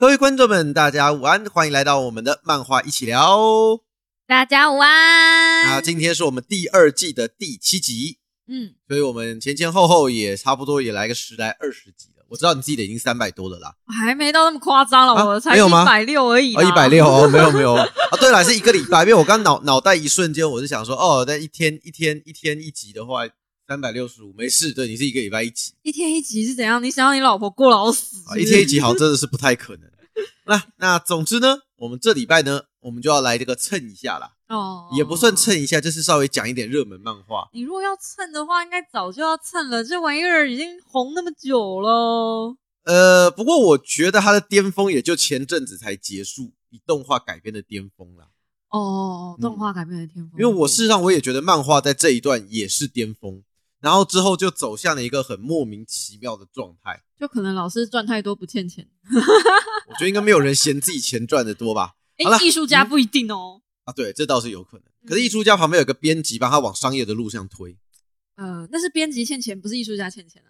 各位观众们，大家午安，欢迎来到我们的漫画一起聊。大家午安。那今天是我们第二季的第七集，嗯，所以我们前前后后也差不多也来个十来二十集了。我知道你自己的已经三百多了啦，还没到那么夸张了，啊我才没有吗一百六而已。一百六哦，没有没有啊，对了，是一个礼拜，因为我刚脑脑袋一瞬间我是想说，哦，那一天一天一天一集的话，三百六十五没事，对你是一个礼拜一集一天一集是怎样？你想让你老婆过劳死是啊，一天一集好真的是不太可能。那那总之呢，我们这礼拜呢，我们就要来这个蹭一下啦，哦，也不算。蹭一下，就是稍微讲一点热门漫画。你如果要蹭的话，应该早就要蹭了。这玩意儿已经红那么久了。呃，不过我觉得它的巅峰也就前阵子才结束，以动画改编的巅峰啦。哦，嗯动画改编的天赋。因为我事实上我也觉得漫画在这一段也是巅峰，然后之后就走向了一个很莫名其妙的状态。就可能老师赚太多不欠钱。我觉得应该没有人嫌自己钱赚的多吧？好了哎，艺术家不一定哦。啊，对，这倒是有可能。可是艺术家旁边有个编辑，帮他往商业的路上推。呃，那是编辑欠钱，不是艺术家欠钱啊。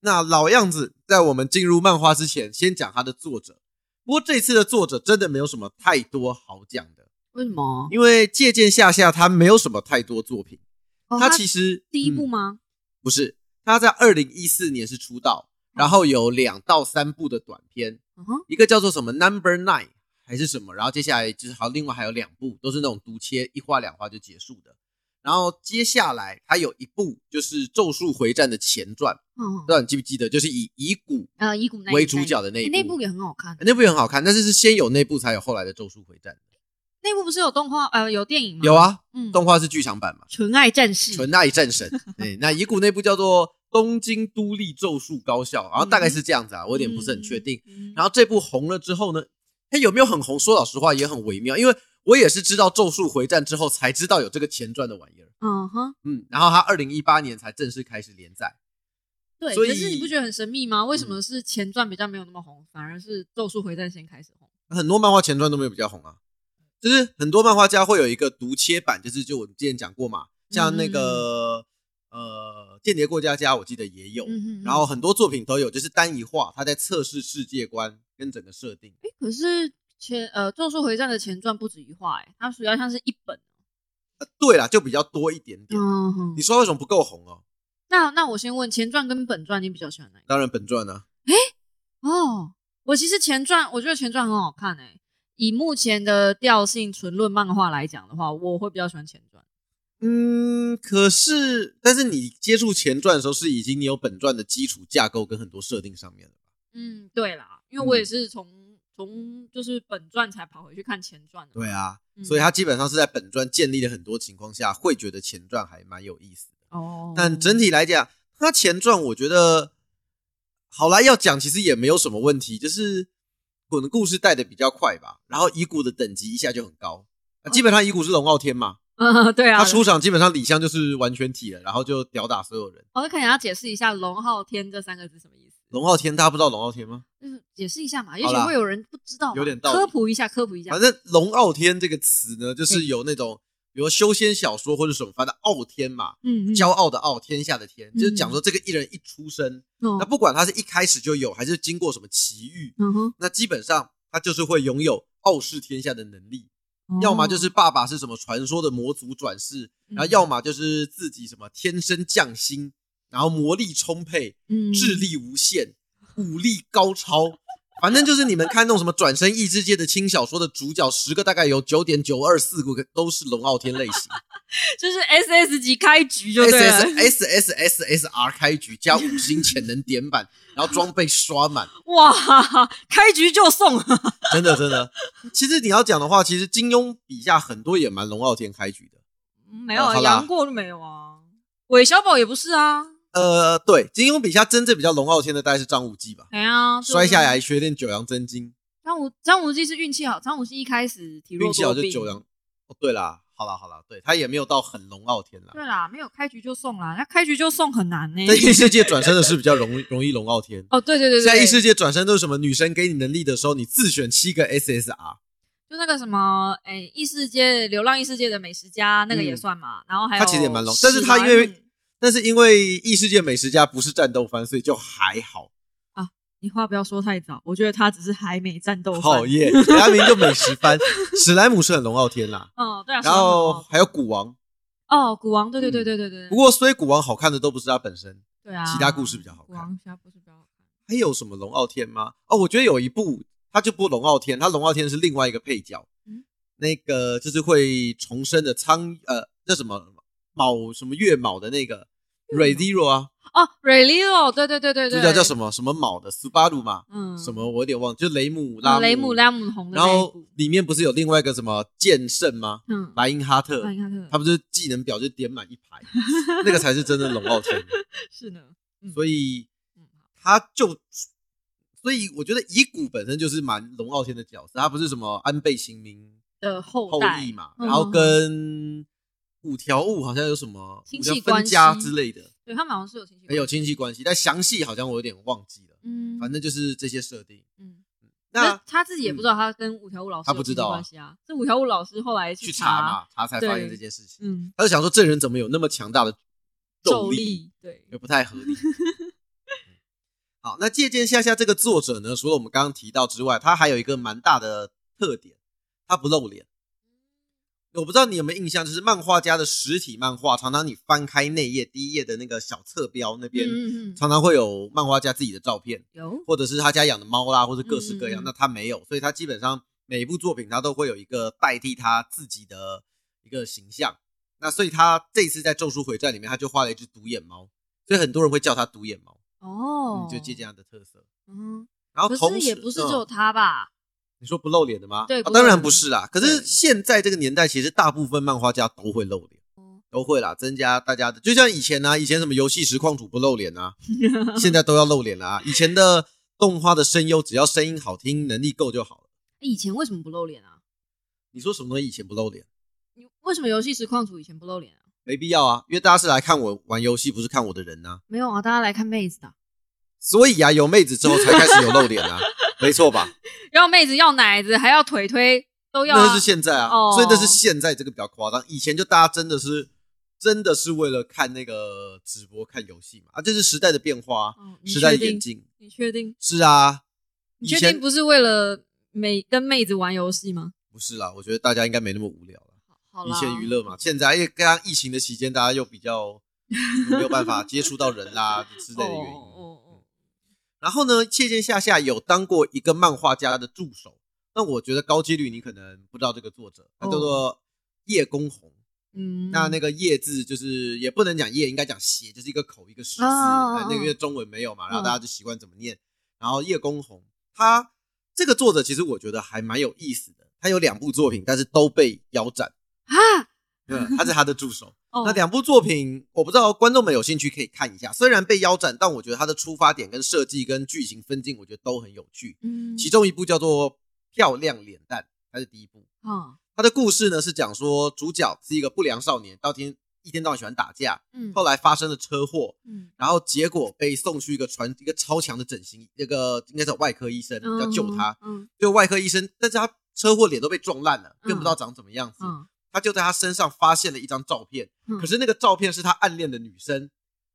那老样子，在我们进入漫画之前，先讲它的作者。不过这次的作者真的没有什么太多好讲的，为什么？因为借鉴下下他没有什么太多作品。哦他其实第一部嗯吗？不是，他在二零一四年是出道，然后有两到三部的短片，一个叫做什么 Number Nine 还是什么，然后接下来就是好，另外还有两部都是那种读切一画两画就结束的。然后接下来还有一部就是《咒术回战》的前传，嗯不知道你记不记得，就是以乙骨呃，乙骨为主角的那一部，哎那部也很好看。那部也很好看，但是是先有那部才有后来的《咒术回战》。那部不是有动画呃有电影吗？有，啊，嗯，动画是剧场版嘛，纯爱战士。纯爱战神。对，那乙骨那部叫做《东京都立咒术高校》，然后大概是这样子啊，我有点不是很确定。嗯。然后这部红了之后呢，它有没有很红？说老实话也很微妙，因为我也是知道《咒术回战》之后才知道有这个前传的玩意儿。嗯哼，嗯，然后它二零一八年才正式开始连载。对。所以可是你不觉得很神秘吗？为什嗯么是前传比较没有那么红，反而是《咒术回战》先开始红？很多漫画前传都没有比较红啊，就是很多漫画家会有一个独切版，就是就我之前讲过嘛，像那个、呃《间谍过家家》，我记得也有。然后很多作品都有，就是单一画，他在测试世界观跟整个设定。哎，可是前呃《咒术回战》的前传不止一话，哎，它主要像是一本。呃对啦，就比较多一点点。嗯你。说为什么不够红哦？那那我先问前传跟本传，你比较喜欢哪一个？当然本传啊，哦，我其实前传，我觉得前传很好看诶、以目前的调性纯论漫画来讲的话，我会比较喜欢前传。嗯，可是，但是你接触前传的时候，是已经你有本传的基础架构跟很多设定上面了吧？嗯，对啦，因为我也是从从就是本传才跑回去看前传的。对啊，嗯所以他基本上是在本传建立了很多情况下，会觉得前传还蛮有意思的。哦，但整体来讲，他前传我觉得好啦，要讲其实也没有什么问题，就是滚的故事带的比较快吧，然后遗骨的等级一下就很高。啊基本上遗骨是龙傲天嘛，嗯，对啊，他出场基本上李湘就是完全体了，然后就吊打所有人。我看你要解释一下“龙昊天”这三个字什么意思？龙傲天大家不知道龙傲天吗？就是解释一下嘛，也许会有人不知道，有点道理科普一下，科普一下。反正“龙傲天”这个词呢，就是有那种，比如修仙小说或者什么，反正傲天嘛，嗯，嗯骄傲的傲，天下的天，嗯就是讲说这个艺人一出生，哦那不管他是一开始就有，还是经过什么奇遇，嗯哼，那基本上他就是会拥有傲视天下的能力。哦要么就是爸爸是什么传说的魔族转世，然后嗯。要么就是自己什么天生匠心，然后魔力充沛，嗯。智力无限，武力高超。反正就是你们看那种什么转身异世界的轻小说的主角，十个大概有九点九二四个都是龙傲天类型 就是 S S 级开局就对了。S S S S S R 开局加五星潜能点满，然后装备刷满，哇，开局就送，真的真的。其实你要讲的话，其实金庸笔下很多也蛮龙傲天开局的。没有杨过就没有啊，韦小宝也不是啊。呃，对，金庸笔下真正比较龙傲天的大概是张无忌吧，哎呀，摔下来学练九阳真经。张无张无忌是运气好，张无忌一开始体弱运气好，就九阳。哦，对啦，好了好了，对他也没有到很龙傲天啦。对啦，没有开局就送啦，那开局就送很难呢、在异世界转身的是比较容易 容易龙傲天。哦，对对对对，在异世界转身都是什么？女生给你能力的时候，你自选七个 SSR。就那个什么，哎，异世界流浪异世界的美食家那个也嗯算嘛，然后还有他其实也蛮龙，但是他因为但是因为异世界美食家不是战斗番，所以就还好。啊你话不要说太早，我觉得他只是还没战斗番好耶，他明明就美食番。史莱姆是很龙傲天啦，哦，对啊，然后还有古王。哦，古王，对对对嗯对对对，不过所以古王好看的都不是他本身，对啊，其他故事比较好看古王其他故事比较好看。还有什么龙傲天吗？哦，我觉得有一部他就不龙傲天，他龙傲天是另外一个配角，嗯那个就是会重生的苍呃那什么卯什么月卯的那个 Ray Zero 啊，哦 r e l i o 对对对对对，主角叫什么？什么卯的斯巴鲁嘛，嗯，什么我有点忘了，就雷姆拉嗯雷姆拉姆红的然后里面不是有另外一个什么剑圣吗？嗯，莱因哈特，莱因哈特。他不是技能表就点满一排，那个才是真的龙傲天。是呢，嗯。所以嗯他就，所以我觉得乙骨本身就是蛮龙傲天的角色，他不是什么安倍晴明的后后代裔嘛，嗯然后跟五条悟好像有什么亲五分戚关家系之类的，对他们好像是有亲戚关系，很有亲戚关系，但详细好像我有点忘记了，嗯，反正就是这些设定。嗯，那那他自己也不知道他跟五条悟老师他不知道啊关系啊，是五条悟老师后来去查查嘛，查才发现这件事情。嗯，他就想说，这人怎么有那么强大的咒咒力，力，对，也不太合理。嗯好，那借鉴下下这个作者呢，除了我们刚刚提到之外，他还有一个蛮大的特点，他不露脸。我不知道你有没有印象，就是漫画家的实体漫画，常常你翻开内页第一页的那个小侧标那边，嗯嗯嗯，常常会有漫画家自己的照片，有，或者是他家养的猫啦，或者各式各样。那他没有，所以他基本上每一部作品他都会有一个代替他自己的一个形象。那所以他这次在《咒术回战》里面，他就画了一只独眼猫，所以很多人会叫他独眼猫，哦嗯，，就借鉴他的特色。嗯，然后可同时也不是只有嗯他吧？你说不露脸的吗？对哦当然不是啦。可是现在这个年代，其实大部分漫画家都会露脸，哦都会啦，增加大家的，就像以前啊，以前什么游戏实况主不露脸啊，现在都要露脸了啊、以前的动画的声优，只要声音好听，能力够就好了。以前为什么不露脸啊？你说什么东西以前不露脸？你为什么游戏实况组以前不露脸啊？没必要啊，因为大家是来看我玩游戏，不是看我的人呐、没有啊，大家来看妹子的，所以啊，有妹子之后才开始有露脸啊，没错吧？要妹子要奶子，还要腿推，都要、啊。那是现在啊，哦所以那是现在这个比较夸张。以前就大家真的是真的是为了看那个直播看游戏嘛，啊，这是时代的变化时代的确定演进。你确定？是啊，你确定不是为了美跟妹子玩游戏吗？不是啦，我觉得大家应该没那么无聊了。以好以，前娱乐嘛，现在因为刚刚疫情的期间，大家又比较 没有办法接触到人啦之类的原因。然后呢，切剑下下有当过一个漫画家的助手，那我觉得高几率你可能不知道这个作者，他叫做叶公红。嗯，那那个叶字就是也不能讲叶，应该讲斜，就是一个口一个十字。哦哦哦哎那个因为中文没有嘛，然后嗯大家就习惯怎么念。然后叶公红，他这个作者其实我觉得还蛮有意思的，他有两部作品，但是都被腰斩。啊，嗯，他是他的助手。哦那两部作品，我不知道观众们有兴趣可以看一下。虽然被腰斩，但我觉得他的出发点、跟设计、跟剧情分镜，我觉得都很有趣。嗯其中一部叫做《漂亮脸蛋》，它是第一部。哦他的故事呢是讲说，主角是一个不良少年，到天一天到晚喜欢打架，嗯后来发生了车祸，嗯然后结果被送去一个传一个超强的整形，那个应该是外科医生嗯要救他，嗯就外科医生，但是他车祸脸都被撞烂了，嗯更不知道长怎么样子。嗯他就在他身上发现了一张照片，嗯。可是那个照片是他暗恋的女生，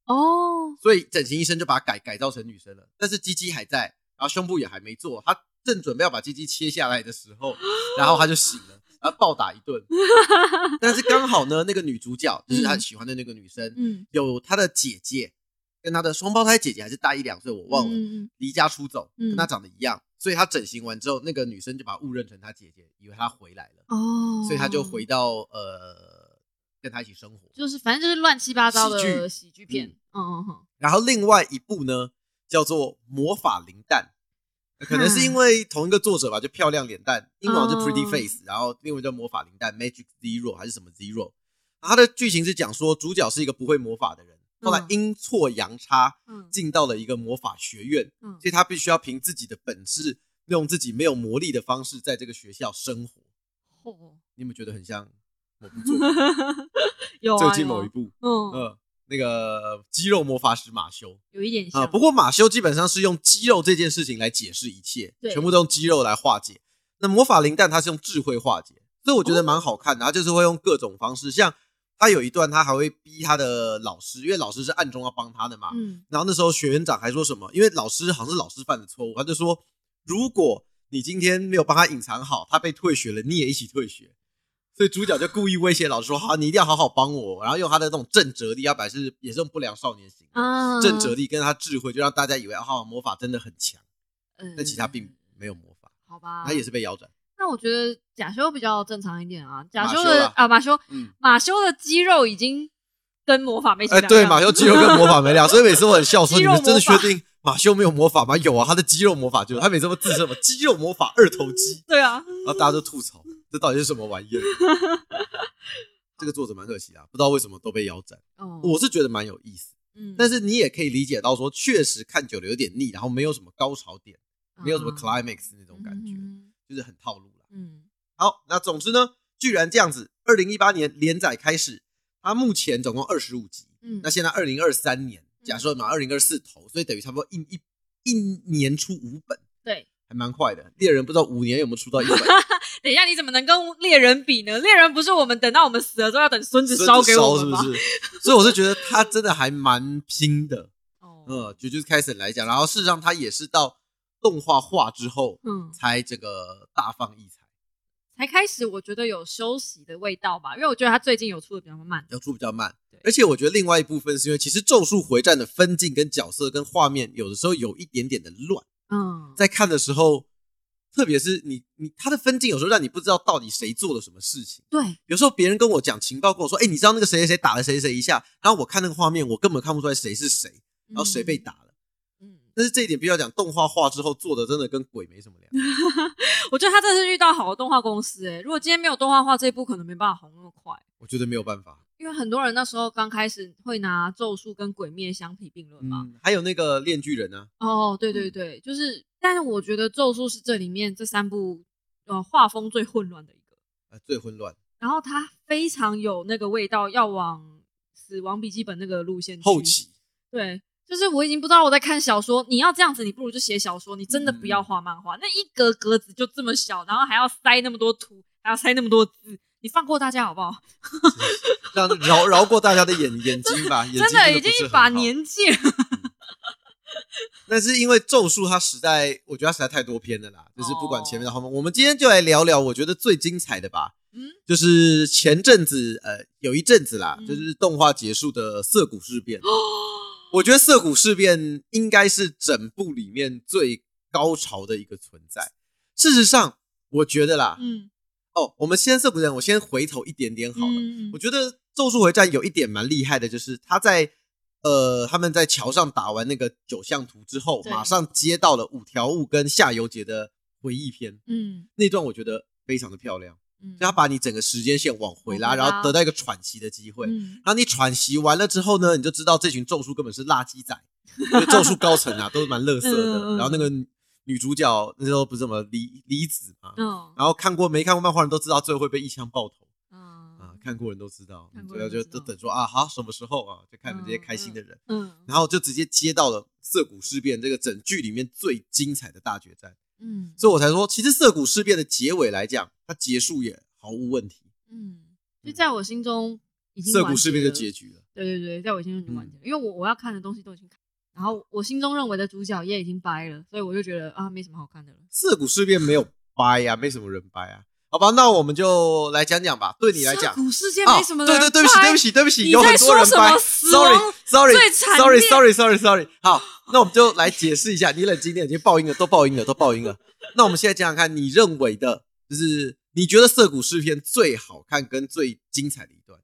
哦。所以整形医生就把它改改造成女生了，但是鸡鸡还在，然后胸部也还没做，他正准备要把鸡鸡切下来的时候，然后他就醒了，然后暴打一顿。但是刚好呢，那个女主角就是他喜欢的那个女生，嗯有他的姐姐跟他的双胞胎姐姐还是大一两岁，我忘了，离家出走，嗯。跟他长得一样，所以他整形完之后，那个女生就把误认成他姐姐，以为他回来了，哦，所以他就回到呃跟他一起生活。就是反正就是乱七八糟的喜喜剧片，嗯嗯嗯，然后另外一部呢叫做《魔法灵蛋 》，可能嗯是因为同一个作者吧，就漂亮脸蛋，英文是 Pretty 哦 Face，、然后另外叫魔法灵蛋 Magic Zero 还是什么 Zero。它的剧情是讲说主角是一个不会魔法的人，后来嗯阴错阳差嗯进到了一个魔法学院，嗯所以他必须要凭自己的本事用自己没有魔力的方式在这个学校生活。哦，你有没有觉得很像某部作品？有啊，最近某一部，嗯，呃，那个肌肉魔法使马修有一点啊、像，不过马修基本上是用肌肉这件事情来解释一切，对全部都用肌肉来化解。那魔法灵蛋它是用智慧化解，所以我觉哦得蛮好看的。他就是会用各种方式，像他有一段他还会逼他的老师，因为老师是暗中要帮他的嘛。嗯然后那时候学院长还说什么？因为老师好像是老师犯的错误，他就说，如果你今天没有帮他隐藏好，他被退学了，你也一起退学。所以主角就故意威胁老师说：“好，你一定要好好帮我。”然后用他的那种正哲力，要本来是也是用不良少年型的啊，正哲力跟他智慧，就让大家以为啊，魔法真的很强，嗯，但其实他并没有魔法，好吧，他也是被腰斩。那我觉得假修比较正常一点啊，假修马修的啊马修嗯，马修的肌肉已经跟魔法没几哎，对，样马修肌肉跟魔法没两，所以每次我很笑说：“肌肉你们真的确魔法定马修没有魔法吗？”有啊，他的肌肉魔法就是他每次都自称什么肌肉魔法二头肌，对啊，然后大家都吐槽这到底是什么玩意儿。这个作者蛮可惜啊，不知道为什么都被腰斩。哦，我是觉得蛮有意思，嗯但是你也可以理解到说，确实看久了有点腻，然后没有什么高潮点，没有什么啊 climax 那种感觉，嗯就是很套路了。嗯好，那总之呢，居然这样子，二零一八年连载开始，它目前总共二十五集，嗯，那现在二零二三年，假设嘛二零二四头，所以等于差不多一一一年出五本，对。还蛮快的。猎人不知道五年有没有出到一本，等一下，你怎么能跟猎人比呢？猎人不是我们等到我们死了之后要等孙子烧给我们吗？是不是？所以我是觉得他真的还蛮拼的，哦，嗯，就就是开始来讲，然后事实上他也是到动画化之后嗯，才这个大放异彩，才开始我觉得有休息的味道吧，因为我觉得他最近有出的比较慢。有出比较慢对。而且我觉得另外一部分是因为其实《咒术回战》的分镜跟角色跟画面有的时候有一点点的乱。嗯，在看的时候，特别是你你他的分镜有时候让你不知道到底谁做了什么事情。对，有时候别人跟我讲情报，跟我说：“哎、你知道那个谁谁谁打了谁谁一下。”然后我看那个画面，我根本看不出来谁是谁，然后谁被打了。嗯。嗯，但是这一点必须要讲，动画化之后做的真的跟鬼没什么两样。我觉得他这是遇到好的动画公司哎、如果今天没有动画化，这一部可能没办法红那么快。我觉得没有办法。因为很多人那时候刚开始会拿咒术跟鬼灭相提并论嘛。嗯，还有那个炼巨人呢、哦，对对嗯对，就是，但是我觉得咒术是这里面这三部呃画风最混乱的一个，呃，最混乱。然后它非常有那个味道，要往死亡笔记本那个路线去。后期对，就是我已经不知道我在看小说，你要这样子，你不如就写小说，你真的不嗯。要画漫画，那一格格子就这么小，然后还要塞那么多图，还要塞那么多字，你放过大家好不好？让饶饶过大家的眼眼睛吧，眼睛真的已经一把年纪了。但是因为咒术它实在，我觉得它实在太多篇了啦，就是不管前面的哦。后面，我们今天就来聊聊我觉得最精彩的吧，嗯，就是前阵子呃有一阵子啦，嗯。就是动画结束的涩谷事变，我觉得涩谷事变应该是整部里面最高潮的一个存在。事实上，我觉得啦，嗯，哦，我们先涩谷人，我先回头一点点好了。嗯我觉得《咒术回战》有一点蛮厉害的，就是他在呃他们在桥上打完那个九象图之后，对马上接到了五条悟跟夏油杰的回忆篇嗯那段，我觉得非常的漂亮，嗯，就他把你整个时间线往回拉，然后得到一个喘息的机会。嗯。然后你喘息完了之后呢，你就知道这群咒术根本是垃圾仔，就是咒术高层啊，都是蛮乐色的。嗯然后那个女主角那时候不是什么离离子嘛，嗯然后看过没看过漫画人都知道，最后会被一枪爆头。啊嗯，看过人都知道，看过主要就都知道。就等说啊，好什么时候啊，就看你们这些开心的人，嗯。然后就直接接到了涩谷事变这个整剧里面最精彩的大决战，嗯。所以我才说，其实涩谷事变的结尾来讲，它结束也毫无问题，嗯，就在我心中已经涩谷事变就结局了。对对对，在我心中已经完嗯结了，因为我我要看的东西都已经看，然后我心中认为的主角也已经掰了，所以我就觉得啊，没什么好看的了。涩谷事变没有掰呀、没什么人掰啊。好吧，那我们就来讲讲吧。对你来讲，古世界啊没什么、对对，对不起，对不，起，对不起，有很多人掰说什么死亡，sorry，sorry，最惨 sorry 烈 sorry sorry sorry。好，那我们就来解释一下。你冷静点，已经爆音了，都爆音了，都爆音了。那我们现在讲讲看，你认为的，就是你觉得涩谷事片最好看跟最精彩的一段，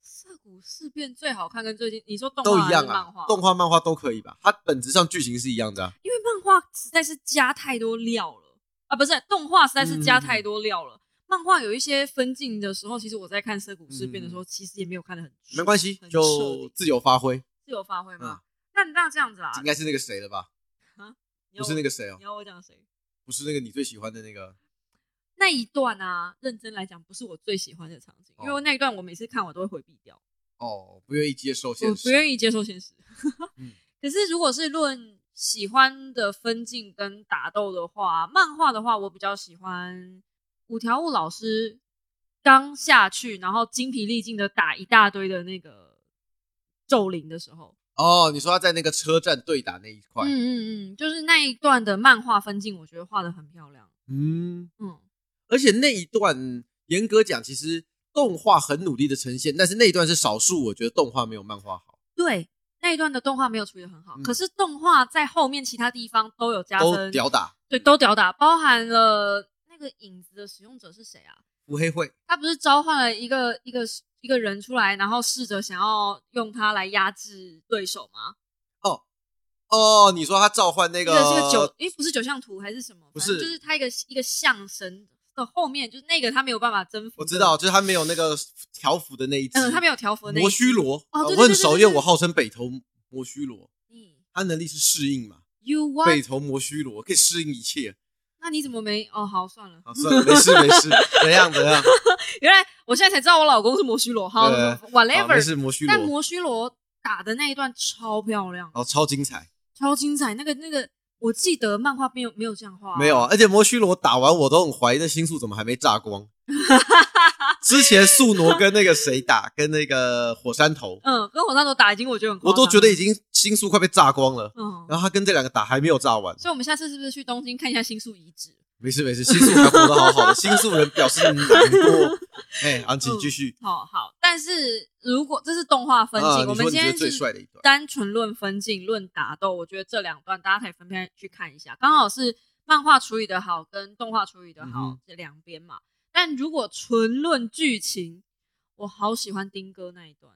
涩谷事变最好看，跟最近你说动画都一样啊动画、漫画都可以吧？它本质上剧情是一样的、啊。因为漫画实在是加太多料了啊，不是动画实在是加嗯太多料了。漫画有一些分镜的时候，其实我在看涩谷事变的时候，其实也没有看得很嗯没关系，就自由发挥。自由发挥嘛嗯。那那这样子啦，应该是那个谁了吧？啊不是那个谁哦你，要我讲谁？不是那个你最喜欢的那个那一段啊，认真来讲不是我最喜欢的场景，因哦。为那一段我每次看我都会回避掉，哦，不愿意接受现实，我不愿意接受现实。嗯 可是如果是论喜欢的分镜跟打斗的话，漫画的话，我比较喜欢五条悟老师刚下去，然后精疲力尽的打一大堆的那个咒灵的时候，哦，你说他在那个车站对打那一块，嗯嗯嗯，就是那一段的漫画分镜，我觉得画的很漂亮。嗯，嗯，而且那一段严格讲，其实动画很努力的呈现，但是那一段是少数，我觉得动画没有漫画好，对，那一段的动画没有处理的很好，嗯可是动画在后面其他地方都有加都分，屌打对，都屌打，包含了那个影子的使用者是谁啊？腹黑会，他不是召唤了一个一个一个人出来，然后试着想要用他来压制对手吗？哦哦，你说他召唤那这个是个九，诶，不是九象图还是什么？不是就是他一个一个象神的后面，就是那个他没有办法征服。我知道，，就是他没有那个条幅的那一只，嗯，他没有条幅的那一魔只须罗，哦对对呃我很熟，因为我号称北投摩须罗，嗯他能力是适应嘛，，You 北 what？北投摩须罗可以适应一切。那你怎么没？哦，好，算了。好，算了，没事没事，怎样怎样，原来我现在才知道我老公是摩须罗。好，whatever。事，魔须罗，但摩须罗打的那一段超漂亮，哦，超精彩，超精彩。那个那个，我记得漫画没有没有这样画，没有啊，而且摩须罗打完我都很怀疑那星宿怎么还没炸光。之前素挪跟那个谁打，跟那个火山头，嗯，跟火山头打已经我觉得很我，都觉得已经星宿快被炸光了，嗯。然后他跟这两个打还没有炸完。所以我们下次是不是去东京看一下星宿遗址？没事没事，新宿还活得好好的，新宿人表示难过。哎，安琪嗯继续。好好，但是如果这是动画分镜，啊，我们今天是单纯论分镜、论打斗，我觉得这两段大家可以分开去看一下，刚好是漫画处理的好跟动画处理的好嗯这两边嘛。但如果纯论剧情，我好喜欢丁哥那一段，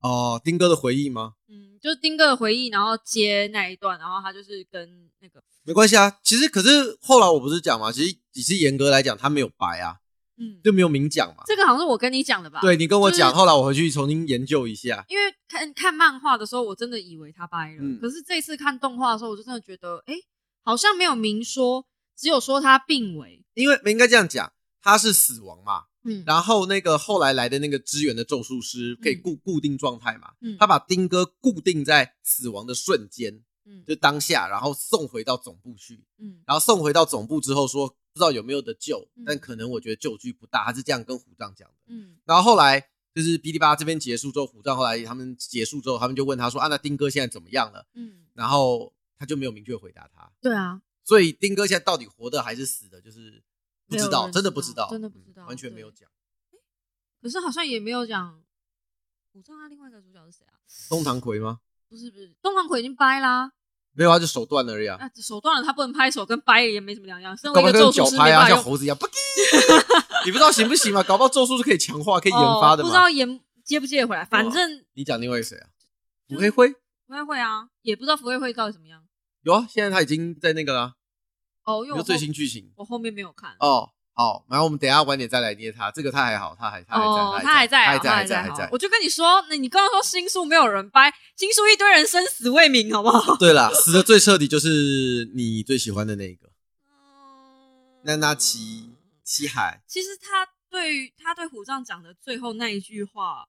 哦，丁哥的回忆吗？嗯，就是丁哥的回忆，然后接那一段，然后他就是跟那个，没关系啊，其实可是后来我不是讲嘛，其实只是严格来讲他没有白啊，嗯，就没有明讲嘛。这个好像是我跟你讲的吧？对你跟我讲，就是后来我回去重新研究一下。因为看看漫画的时候，我真的以为他掰了，嗯可是这次看动画的时候，我就真的觉得，哎、好像没有明说，只有说他病危。因为应该这样讲，他是死亡嘛，嗯，然后那个后来来的那个支援的咒术师可以嗯。固固定状态嘛，嗯。他把丁哥固定在死亡的瞬间，嗯。就当下，然后送回到总部去，嗯。然后送回到总部之后说不知道有没有得救嗯，但可能我觉得救局不大，他是这样跟虎杖讲的。嗯。然后后来就是哔哩吧啦这边结束之后，虎杖后来他们结束之后，他们就问他说啊，那丁哥现在怎么样了？嗯，然后他就没有明确回答他，对啊，所以丁哥现在到底活的还是死的，就是不知道，真的不知道，真的不知道嗯完全没有对讲。可是好像也没有讲我知道他另外一个主角是谁啊？东堂葵吗？不是不是，东堂葵已经掰啦，没有啊，就手断了而已啊。啊，手断了，他不能拍手，跟掰也没什么两样。身搞不好跟为一个咒术师，脚拍啊，像猴子一样，不 你不知道行不行嘛？搞不好咒术是可以强化、可以研发的哦、不知。道研接不接得回来，反正你讲另外一个谁啊？就福黑灰福会会啊，也不知道福会会到底怎么样。有啊，现在他已经在那个啦，哦，因为我有最新剧情我后面没有看。哦。好，然后我们等一下晚点再来捏他，这个他还好，他还他还在，哦，他还在还在，他还还在，还在。我就跟你说，那你刚刚说新书没有人掰，新书一堆人生死未明，好不好？对啦，死的最彻底就是你最喜欢的那一个那那七七海，其实他对于他对虎杖讲的最后那一句话，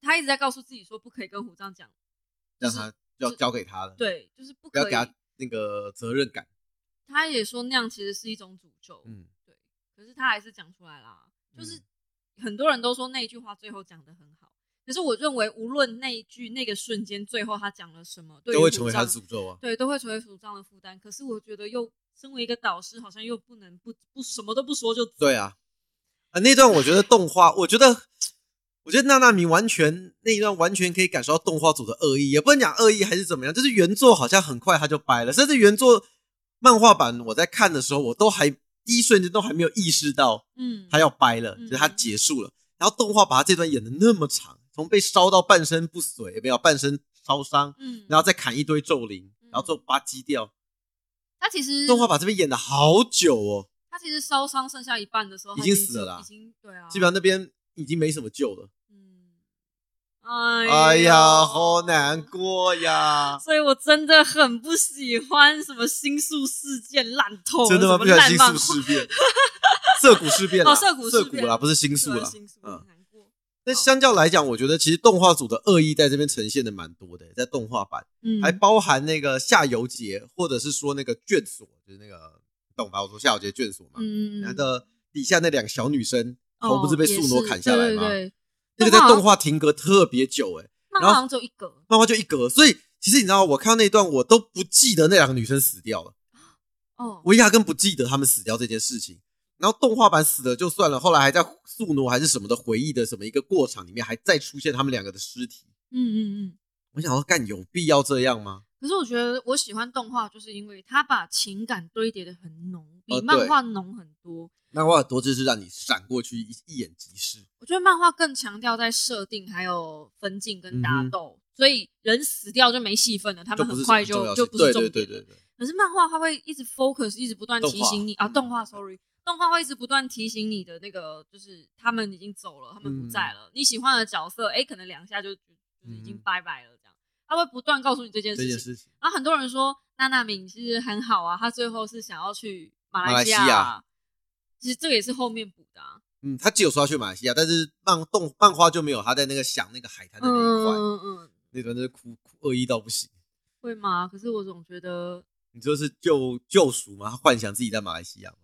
他一直在告诉自己说不可以跟虎杖讲，让他要交给他了，，对，就是不可以。不要给他那个责任感。他也说那样其实是一种诅咒，嗯，对。可是他还是讲出来啦，就是很多人都说那一句话最后讲的很好，可是我认为无论那一句那个瞬间最后他讲了什么，对都会成为他的诅咒啊。对，都会成为主张的负担。可是我觉得又身为一个导师，好像又不能不不什么都不说就对啊，啊那段我觉得动画，我觉得，我觉得娜娜米完全那一段完全可以感受到动画组的恶意，也不能讲恶意还是怎么样，就是原作好像很快他就掰了，甚至原作漫画版我在看的时候，我都还第一瞬间都还没有意识到嗯，他要掰了，嗯。就是他结束了，然后动画把他这段演的那么长，从被烧到半身不遂，没有半身烧伤，嗯，然后再砍一堆咒灵，嗯。然后最后把他击掉，他其实动画把这边演的好久哦，他其实烧伤剩下一半的时候，已经死了啦。已经对啊，基本上那边已经没什么救了。嗯哎哎呀，好难过呀！所以我真的很不喜欢什么新宿事件烂透了，真的吗？不喜欢新宿事变，涩谷事变涩谷啦，不是新宿啦。新宿嗯很难过。但相较来讲，我觉得其实动画组的恶意在这边呈现的蛮多的，在动画版嗯，还包含那个夏油杰，或者是说那个卷锁，就是那个你懂吧？我说夏油杰卷锁嘛，嗯嗯嗯，那的底下那两个小女生头不是被树挪砍下来吗？对对对，那个在动画停格特别久，哎，漫画然后好像只有一格。漫画就一格，所以其实你知道，我看到那一段我都不记得那两个女生死掉了。哦，我压根不记得他们死掉这件事情。然后动画版死了就算了，后来还在宿傩还是什么的回忆的什么一个过场里面，还再出现他们两个的尸体。嗯嗯嗯。我想说，干有必要这样吗？可是我觉得我喜欢动画，就是因为它把情感堆叠的很浓，比漫画浓很多。漫画多就是让你闪过去一一眼即逝。我觉得漫画更强调在设定还有分镜跟打斗，所以人死掉就没戏份了，他们很快就就不是重点了。对对对对，可是漫画它会一直 focus，一直不断提醒你啊，动画 sorry，动画会一直不断提醒你的那个，就是他们已经走了，他们不在了。你喜欢的角色，哎，可能两下就就是已经嗯拜拜了，这样。他会不断告诉你这件事情。件事情然后很多人说娜娜敏其实很好啊，她最后是想要去马来西亚其实这个也是后面补的啊。嗯，他只有说要去马来西亚，但是漫动漫画就没有他在那个想那个海滩的那一块，嗯嗯，那段真是哭哭恶意到不行。会吗？可是我总觉得你说是救救赎吗？他幻想自己在马来西亚吗？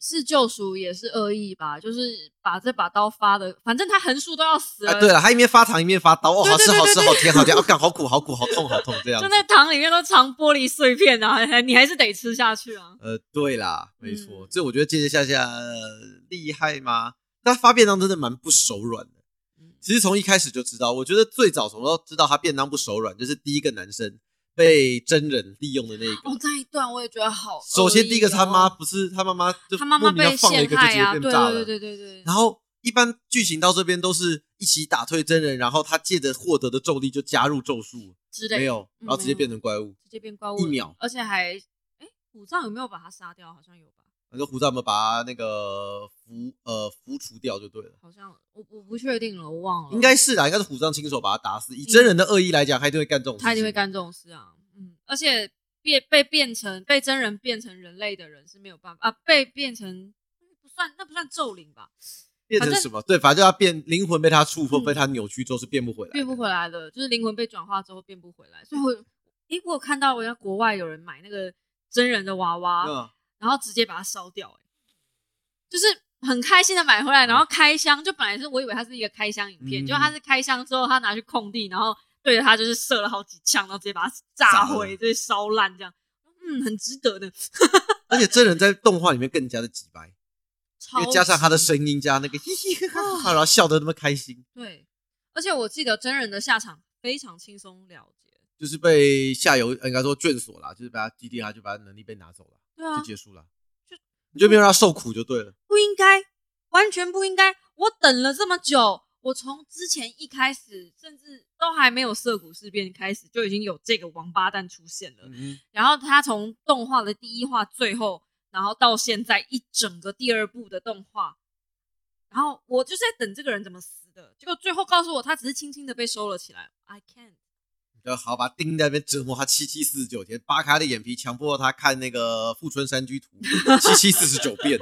是救赎也是恶意吧，就是把这把刀发的，反正他横竖都要死了。啊，对了，他一面发糖一面发刀，哦，好吃好吃好甜好甜，哦，干好苦好苦好痛好痛这样。就那糖里面都藏玻璃碎片啊，你还是得吃下去啊。呃，对啦，没错，嗯这我觉得接接下下、呃厉害吗？但他发便当真的蛮不手软的。嗯其实从一开始就知道，我觉得最早从都知道他便当不手软，就是第一个男生被真人利用的那一个。哦，那一段我也觉得好哦。首先第一个他妈不是他妈妈就他妈妈被放了一个就直接陷害啊，对变炸了。对对对对对。然后一般剧情到这边都是一起打退真人，然后他借着获得的咒力就加入咒术，之类没有，嗯然后直接变成怪物。直接变怪物一秒而且还哎，武藏有没有把他杀掉？好像有吧，那个胡藏们把他那个符呃符除掉就对了。好像我我不确定了，我忘了。应该是啦，应该是虎杖亲手把他打死。以真人的恶意来讲，他一定会干这种事情。他一定会干这种事啊。嗯，而且变被变成被真人变成人类的人是没有办法啊，被变成不算那不算咒灵吧，变成什么？对，反正就他变灵魂被他触碰、嗯被他扭曲之后是变不回来，变不回来的，就是灵魂被转化之后变不回来。所以我，诶，我有看到人家国外有人买那个真人的娃娃，嗯，然后直接把它烧掉、哎就是很开心的买回来，然后开箱，就本来是我以为它是一个开箱影片，嗯结果它是开箱之后，他拿去空地，然后对着它就是射了好几枪，然后直接把它炸毁，直接烧烂这样。嗯，很值得的。而且真人在动画里面更加的直白，因超为加上他的声音，加那个嘻嘻哈哈哈哈，然后笑得那么开心，对，而且我记得真人的下场非常轻松了结。就是被下游应该说眷锁啦，就是把他基地他就把他能力被拿走了，对啊就，结束了，就你就没有让他受苦就对了。不应该，完全不应该。我等了这么久，我从之前一开始，甚至都还没有涩谷事变开始，就已经有这个王八蛋出现了。嗯然后他从动画的第一话最后，然后到现在一整个第二部的动画，然后我就是在等这个人怎么死的，结果最后告诉我他只是轻轻的被收了起来。I can't。就好把他钉在那边折磨他七七四十九天，扒开他的眼皮，强迫他看那个《富春山居图 》七七四十九遍。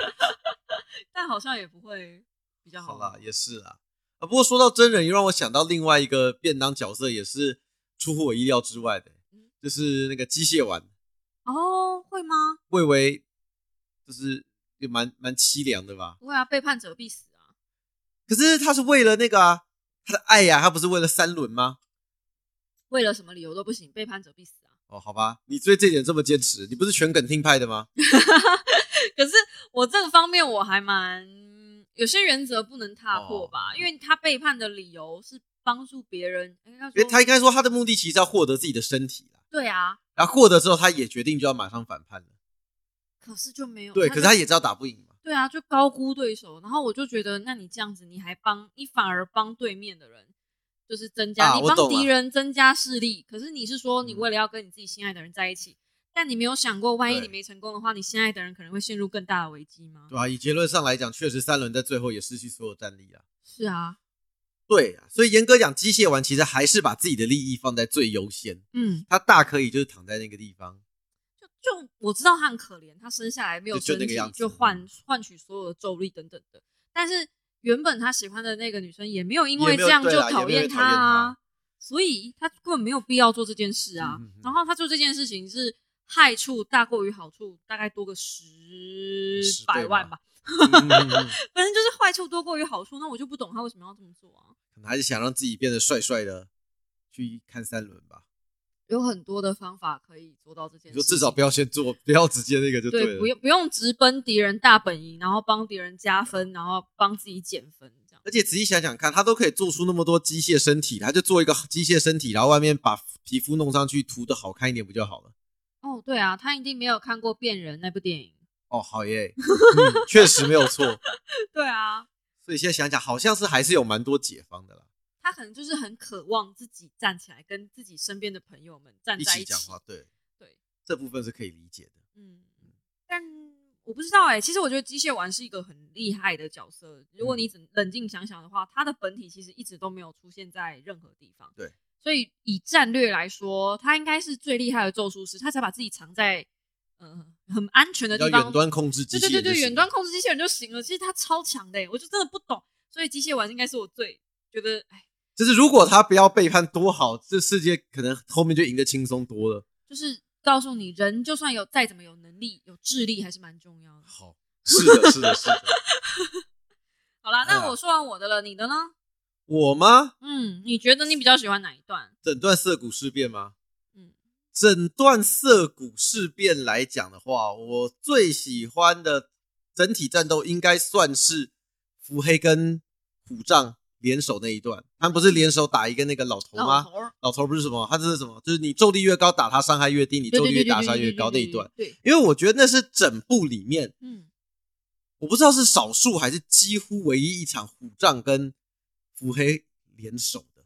但好像也不会比较好。好啦，也是啦。啊，不过说到真人，又让我想到另外一个便当角色，也是出乎我意料之外的嗯，就是那个机械丸，哦，会吗？魏为就是也蛮蛮凄凉的吧？不会啊，背叛者必死啊。可是他是为了那个啊，他的爱呀、他不是为了三轮吗？为了什么理由都不行，背叛者必死啊。哦，好吧，你对这点这么坚持，你不是全梗听派的吗？可是我这个方面我还蛮有些原则不能踏破吧，哦因为他背叛的理由是帮助别人，他应该说他的目的其实要获得自己的身体啦，对啊，然后获得之后，他也决定就要马上反叛了。可是就没有对，可是他也知道打不赢嘛。对啊，就高估对手，然后我就觉得，那你这样子，你还帮你反而帮对面的人，就是增加、你帮敌人增加势力。可是你是说，你嗯为了要跟你自己心爱的人在一起，但你没有想过，万一你没成功的话，你心爱的人可能会陷入更大的危机吗？对啊，以结论上来讲，确实三轮在最后也失去所有战力啊。是啊，对啊，所以严格讲，机械丸其实还是把自己的利益放在最优先，嗯，他大可以就是躺在那个地方，就就我知道他很可怜，他生下来没有就就身体，那个样子就换换取所有的咒力等等的。但是原本他喜欢的那个女生也没有因为这样就对啦也没有厌他啊，所以他根本没有必要做这件事啊。然后他做这件事情是害处大过于好处，大概多个十10倍吧百万吧，反正就是坏处多过于好处。那我就不懂他为什么要这么做啊？可能还是想让自己变得帅帅的，去看三轮吧。有很多的方法可以做到这件事情。你说至少不要先做，不要直接那个就对，了。不用不用直奔敌人大本营，然后帮敌人加分，然后帮自己减分，这样。而且仔细想想看，他都可以做出那么多机械身体，他就做一个机械身体，然后外面把皮肤弄上去，涂的好看一点不就好了？哦，对啊，他一定没有看过《变人》那部电影。哦，好耶，嗯，确实没有错。对啊，所以现在想想，好像是还是有蛮多解方的啦，他可能就是很渴望自己站起来，跟自己身边的朋友们站在一起讲话，对，对，这部分是可以理解的。嗯，但我不知道哎、其实我觉得机械丸是一个很厉害的角色。如果嗯你冷冷静想想的话，他的本体其实一直都没有出现在任何地方。对，所以以战略来说，他应该是最厉害的咒术师，他才把自己藏在呃很安全的地方。远端控制机器人就行了，对对对对，远端控制机器人就行了。其实他超强的欸，我就真的不懂。所以机械丸应该是我最觉得，哎，就是如果他不要背叛多好，这世界可能后面就赢得轻松多了。就是告诉你，人就算有再怎么有能力、有智力，还是蛮重要的。好，是的，是的，是的。好啦，那我说完我的了，你的呢？我吗？嗯，你觉得你比较喜欢哪一段？整段涩谷事变吗？嗯，整段涩谷事变来讲的话，我最喜欢的整体战斗应该算是伏黑跟虎杖联手那一段。他们不是联手打一个那个老头老吗？头，老头不是什么，他这是什么？就是你咒力越高，打他伤害越低；你咒力越打伤害越高那一段。对，因为我觉得那是整部里面，嗯，我不知道是少数还是几乎唯一一场虎杖跟腹黑联手的。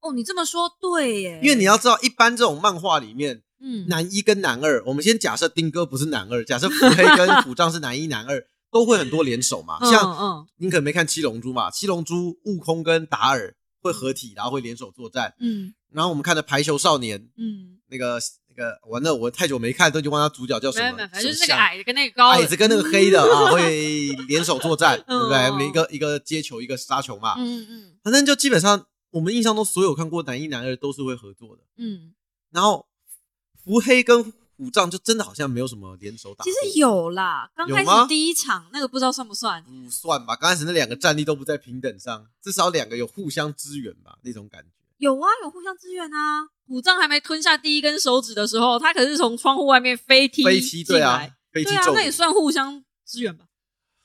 哦，你这么说对耶，因为你要知道，一般这种漫画里面，嗯，男一跟男二，我们先假设丁哥不是男二，假设腹黑跟 虎杖是男一男二，都会很多联手嘛。嗯像嗯你可能没看七龙珠嘛，七龙珠悟空跟达尔会合体，然后会联手作战。嗯然后我们看的排球少年，嗯，那个那个，完了，我太久没看，都已经忘他主角叫什么反正就是那个矮的跟那个高，矮子跟那个黑的 啊，会联手作战，对不对？每一个一个接球，一个杀球嘛。嗯嗯反正就基本上，我们印象中所有看过男一男二都是会合作的。嗯，然后伏黑跟虎杖就真的好像没有什么联手打其。实有啦，刚开始第一场那个不知道算不算？不算吧，刚开始那两个战力都不在平等上，至少两个有互相支援吧，那种感觉。有啊，有互相支援啊。虎杖还没吞下第一根手指的时候，他可是从窗户外面飞踢飞踢对啊对啊那也算互相支援吧。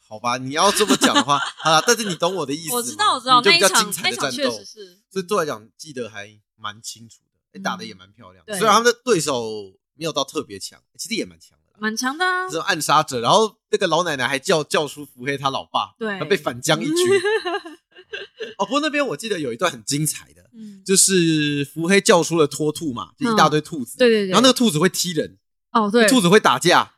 好吧？你要这么讲的话，好啦，但是你懂我的意思嘛。我知道，我知道那一场精彩那场确的战斗，实是，所以对我来讲记得还蛮清楚的，打的也蛮漂亮的。虽然他们的对手没有到特别强，其实也蛮强的啦。蛮强的啊这。种暗杀者，然后那个老奶奶还叫叫出伏黑他老爸，对他被反将一军。哦，不过那边我记得有一段很精彩的，嗯，就是伏黑叫出了脱兔嘛，就一大堆兔子，对对对。然后那个兔子会踢人，哦，对，兔子会打架，不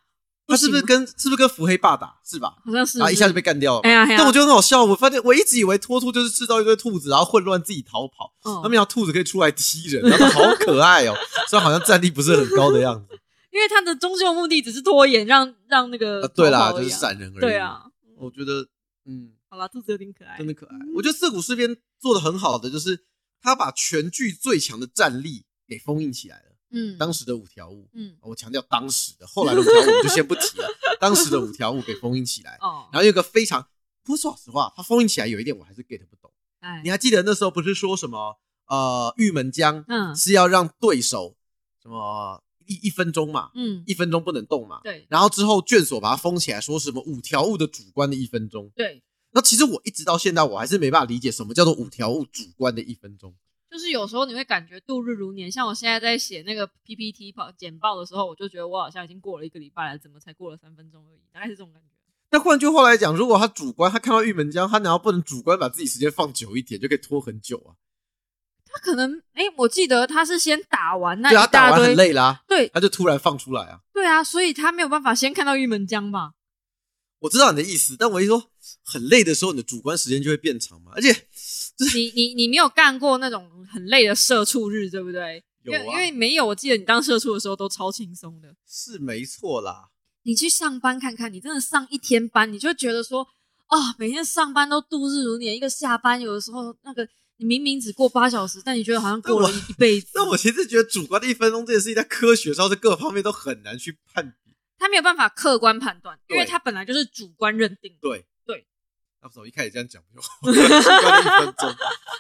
他是不是跟是不是跟伏黑爸打？是吧？好像是，然后一下就被干掉了。哎呀但我觉得很好笑，我发现我一直以为脱兔就是制造一堆兔子，然后混乱自己逃跑，嗯他们要兔子可以出来踢人，然后好可爱哦，虽然好像战力不是很高的样子。因为他的终究目的只是拖延，让让那个啊，对啦，就是闪人而已。对，啊，我觉得嗯，好啦，兔子有点可爱，真的可爱。我觉得涩谷事变做的很好的就是他把全剧最强的战力给封印起来了。嗯，当时的五条悟，嗯我强调当时的，后来的五条悟我就先不提了。当时的五条悟给封印起来，哦，然后有个非常，不过说老实话，它封印起来有一点我还是 get 不懂。哎你，还记得那时候不是说什么呃玉门江嗯是要让对手什么一一分钟嘛，嗯，一分钟不能动嘛。对然后之后卷锁把它封起来，说什么五条悟的主观的一分钟。对，那其实我一直到现在我还是没办法理解什么叫做五条悟主观的一分钟。就是有时候你会感觉度日如年，像我现在在写那个 PPT 报简报的时候，我就觉得我好像已经过了一个礼拜了，怎么才过了三分钟而已？大概是这种感觉。那换句话来讲，如果他主观，他看到玉门江，他难道不能主观把自己时间放久一点，就可以拖很久啊？他可能，哎、我记得他是先打完那对啊，一大堆，打完很累啦、对他就突然放出来啊。对啊，所以他没有办法先看到玉门江吧？我知道你的意思，但我一说很累的时候，你的主观时间就会变长嘛。而且就是你你你没有干过那种很累的社畜日，对不对？有啊因为没有，我记得你当社畜的时候都超轻松的。是没错啦，你去上班看看，你真的上一天班，你就觉得说啊，每天上班都度日如年，一个下班有的时候那个你明明只过八小时，但你觉得好像过了一辈 子。但我其实觉得主观的一分钟这件事情，在科学上是各方面都很难去判别。他没有办法客观判断，因为他本来就是主观认定的。对对，那不是我一开始这样讲不就好？一分钟，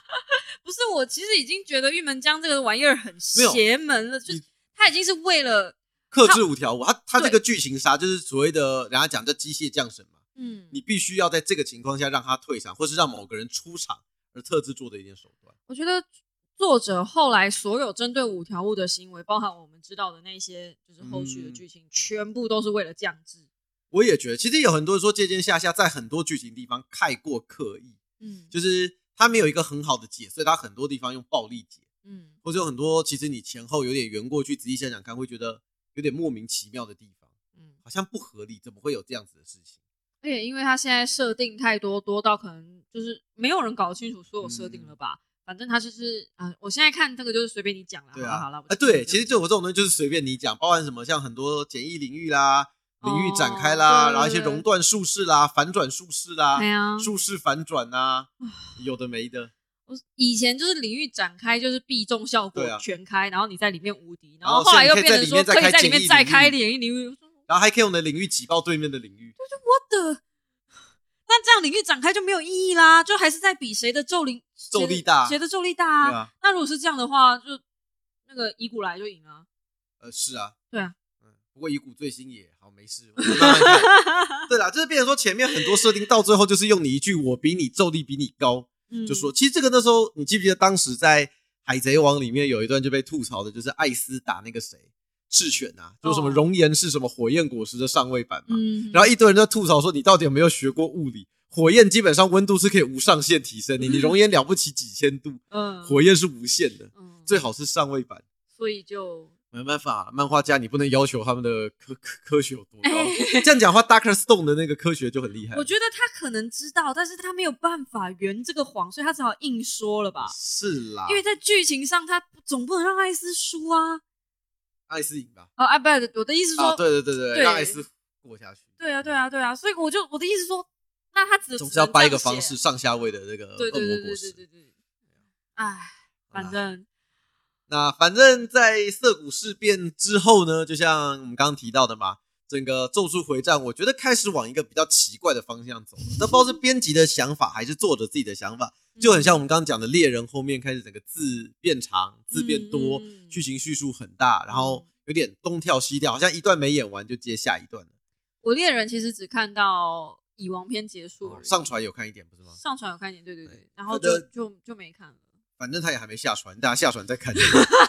不是我其实已经觉得玉门江这个玩意儿很邪门了，就是他已经是为了克制五条悟，他他这对个剧情杀就是所谓的人家讲叫机械降神嘛，嗯，你必须要在这个情况下让他退场，或是让某个人出场而特制做的一件手段。我觉得作者后来所有针对五条悟的行为，包含我们知道的那些就是后续的嗯剧情，全部都是为了降智。我也觉得，其实有很多人说借鉴下下，在很多剧情地方太过刻意，嗯，就是他没有一个很好的解，所以他很多地方用暴力解，嗯或者有很多其实你前后有点圆过去，仔细想想看，会觉得有点莫名其妙的地方，嗯，好像不合理，怎么会有这样子的事情？而且因为他现在设定太多，多到可能就是没有人搞清楚所有设定了吧。反正他就是啊、我现在看这个就是随便你讲了，对啊，好了好了，啊，对，其实就就我这种东西就是随便你讲，包含什么像很多简易领域啦、领域展开哦啦，对然后一些熔断术式啦、反转术式啦术式反转呐，有的没的。我以前就是领域展开就是必中效果全开，然后你在里面无敌，然然后后后来又变成说可以在里面再开开简易领域领域，然后还可以用的领域挤爆对面的领域，我的，那这样领域展开就没有意义啦，就还是在比谁的咒灵咒力大谁的咒力大对啊，那如果是这样的话，就那个乙骨来就赢了。呃，是啊，对啊，嗯，不过乙骨最新也好没事，我们慢慢看。对啦，就是变成说前面很多设定到最后就是用你一句“我比你咒力比你高”，嗯就说其实这个那时候你记不记得当时在《海贼王》里面有一段就被吐槽的，就是艾斯打那个谁赤犬啊，就什么哦熔岩是什么火焰果实的上位版嘛，嗯，然后一堆人在吐槽说你到底有没有学过物理？火焰基本上温度是可以无上限提升的，你熔岩了不起几千度，嗯火焰是无限的，嗯最好是上位版。所以就没办法，漫画家你不能要求他们的科科科学有多高。哎这样讲话，Darker Stone 的那个科学就很厉害。我觉得他可能知道，但是他没有办法圆这个谎，所以他只好硬说了吧。是啦，因为在剧情上，他总不能让艾斯输啊。艾斯赢吧？哦，啊，不，我的意思是说，啊，对对对对，对让艾斯过下去，对啊，对啊，对啊，所以我就我的意思说，那他只总是要掰一个方式，上下位的这个恶对对对对对魔果实。对对。哎，反正那反正，在涩谷事变之后呢，就像我们刚刚提到的嘛，整个《咒术回战》，我觉得开始往一个比较奇怪的方向走了。那不知道是编辑的想法，还是作者自己的想法，就很像我们刚刚讲的猎人后面开始整个字变长、字变多剧情叙述很大，然后有点东跳西跳，好像一段没演完就接下一段了。我猎人其实只看到蚁王篇结束上传有看一点不是吗？上传有看一点，对对对对，然后就就就没看了。反正他也还没下船，大家下船再看。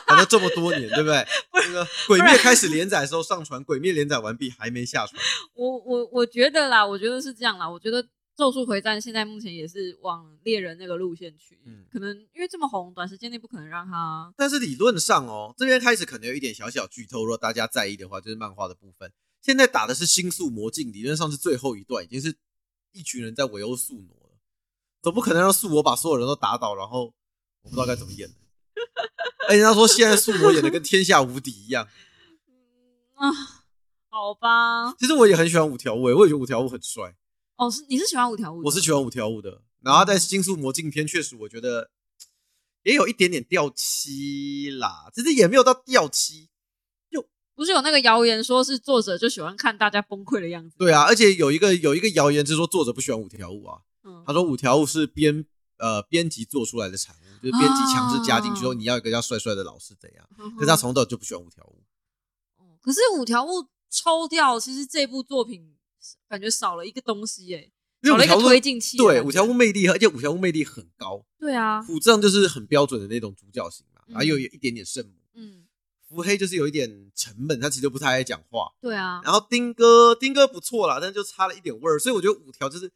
反正这么多年，对不对？那个《鬼灭》开始连载的时候上传，《鬼灭》连载完毕还没下船。我我我觉得啦，我觉得是这样啦。我觉得《咒术回战》现在目前也是往猎人那个路线去，嗯可能因为这么红，短时间内不可能让他。但是理论上哦，这边开始可能有一点小小剧透，如果大家在意的话，就是漫画的部分。现在打的是星宿魔镜，理论上是最后一段，已经是一群人在围殴宿傩了，总不可能让宿傩把所有人都打倒，然后我不知道该怎么演了。而且他说现在宿傩演的跟天下无敌一样。嗯啊，好吧。其实我也很喜欢五条悟，我也觉得五条悟很帅，哦，是你是喜欢五条悟？我是喜欢五条悟的。然后在新宿魔镜篇，确实我觉得也有一点点掉漆啦，其实也没有到掉漆，不是有那个谣言说是作者就喜欢看大家崩溃的样子？对啊，而且有一个有一个谣言是说作者不喜欢五条悟啊，嗯他说五条悟是编呃编辑做出来的产物，就是编辑强制加进去说你要一个要帅帅的老师怎样，可是他从头就不喜欢五条悟。哦可是五条悟抽掉，其实这部作品感觉少了一个东西，哎，少了一个因为五条悟推进器。对五条悟魅力，而且五条悟魅力很高，对啊，虎杖就是很标准的那种主角型嘛，嗯然后又有一点点圣母，嗯，伏黑就是有一点沉闷，他其实就不太爱讲话。对啊，然后丁哥，丁哥不错啦，但就差了一点味儿，所以我觉得五条就是，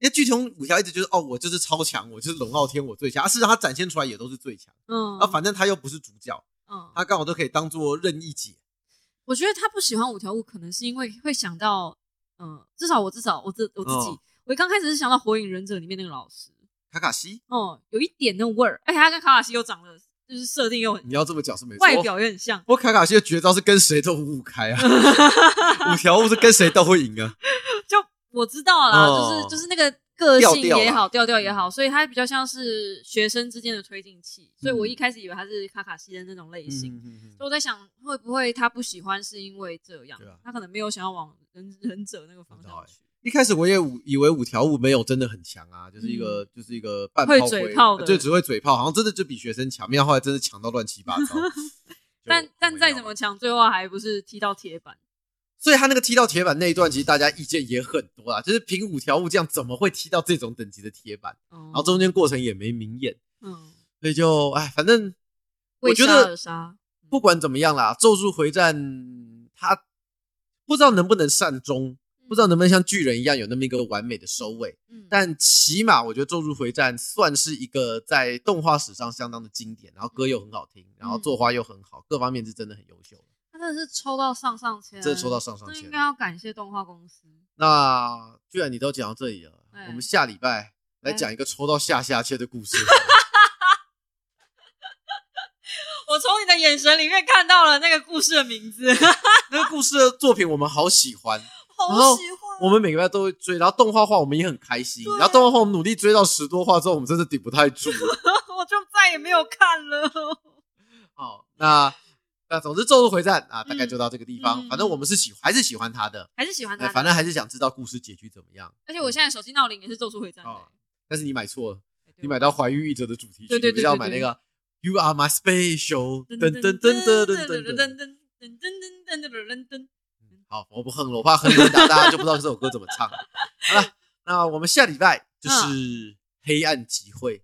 因为剧情五条一直就是哦，我就是超强，我就是龙傲天，我最强。啊、事实上他展现出来也都是最强，嗯，啊，反正他又不是主角，嗯，他刚好都可以当做任意解。我觉得他不喜欢五条悟，可能是因为会想到嗯，至少我至少我自我自己，哦我刚开始是想到《火影忍者》里面那个老师，卡卡西，哦，有一点那味儿，而且他跟卡卡西又长得就是设定又很你要这么讲是没错。外表也很像，不过卡卡西的绝招是跟谁都五五开啊，五条悟是跟谁都会赢啊。就我知道啦，哦就是就是那个个性调调也好，调调也好，所以他比较像是学生之间的推进器，所以我一开始以为他是卡卡西的那种类型。所以我在想，会不会他不喜欢是因为这样？对啊他可能没有想要往忍忍者那个方向去。一开始我也五以为五条悟没有真的很强啊，就是一个、就是一个半炮会灰嘴炮的就只会嘴炮，好像真的就比学生强，没想到后来真的强到乱七八糟。但就但再怎么强，最后还不是踢到铁板。所以他那个踢到铁板那一段，其实大家意见也很多啦，就是凭五条悟这样怎么会踢到这种等级的铁板？然然后中间过程也没明演，嗯，所以就哎，反正我觉得，不管怎么样啦，咒术回战他不知道能不能善终，不知道能不能像巨人一样有那么一个完美的收尾。嗯，但起码我觉得《咒术回战》算是一个在动画史上相当的经典，然后歌又很好听，然后作画又很好，各方面是真的很优秀的。他真的是抽到上上签，真的抽到上上签那应该要感谢动画公司。那既然你都讲到这里了，哎我们下礼拜来讲一个抽到下下签的故事。我从你的眼神里面看到了那个故事的名字，那个故事的作品我们好喜欢，好喜欢。我们每个礼拜都会追，然后动画画我们也很开心，然后动画化我们努力追到十多画之后，我们真的顶不太住了。我就再也没有看了。好，那那总之《咒术回战》啊，大概就到这个地方。嗯反正我们是喜还是喜欢他的，还是喜欢他反正还是想知道故事结局怎么样。而且我现在手机闹铃也是《咒术回战》的哦，但是你买错了，你买到《怀玉一者》的主题曲，你不是要买那个 You Are My Special，噔噔噔噔噔噔噔噔。噔噔噔噔噔噔噔噔。好，我不哼了，我怕哼了，大家就不知道这首歌怎么唱了。好了，那我们下礼拜就是黑暗集会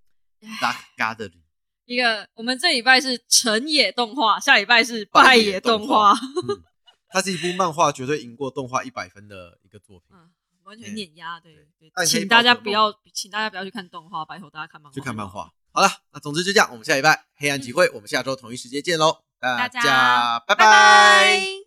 Dark Gathering。一个，我们这礼拜是成野动画，下礼拜是败野动画，嗯，它是一部漫画绝对赢过动画一百分的一个作品。嗯，完全碾压，对对请大家不要，请大家不要去看动画，拜托大家看漫画，去看漫画。好了，那总之就这样，我们下礼拜黑暗集会，我们下周同一时间见喽，大大家拜拜。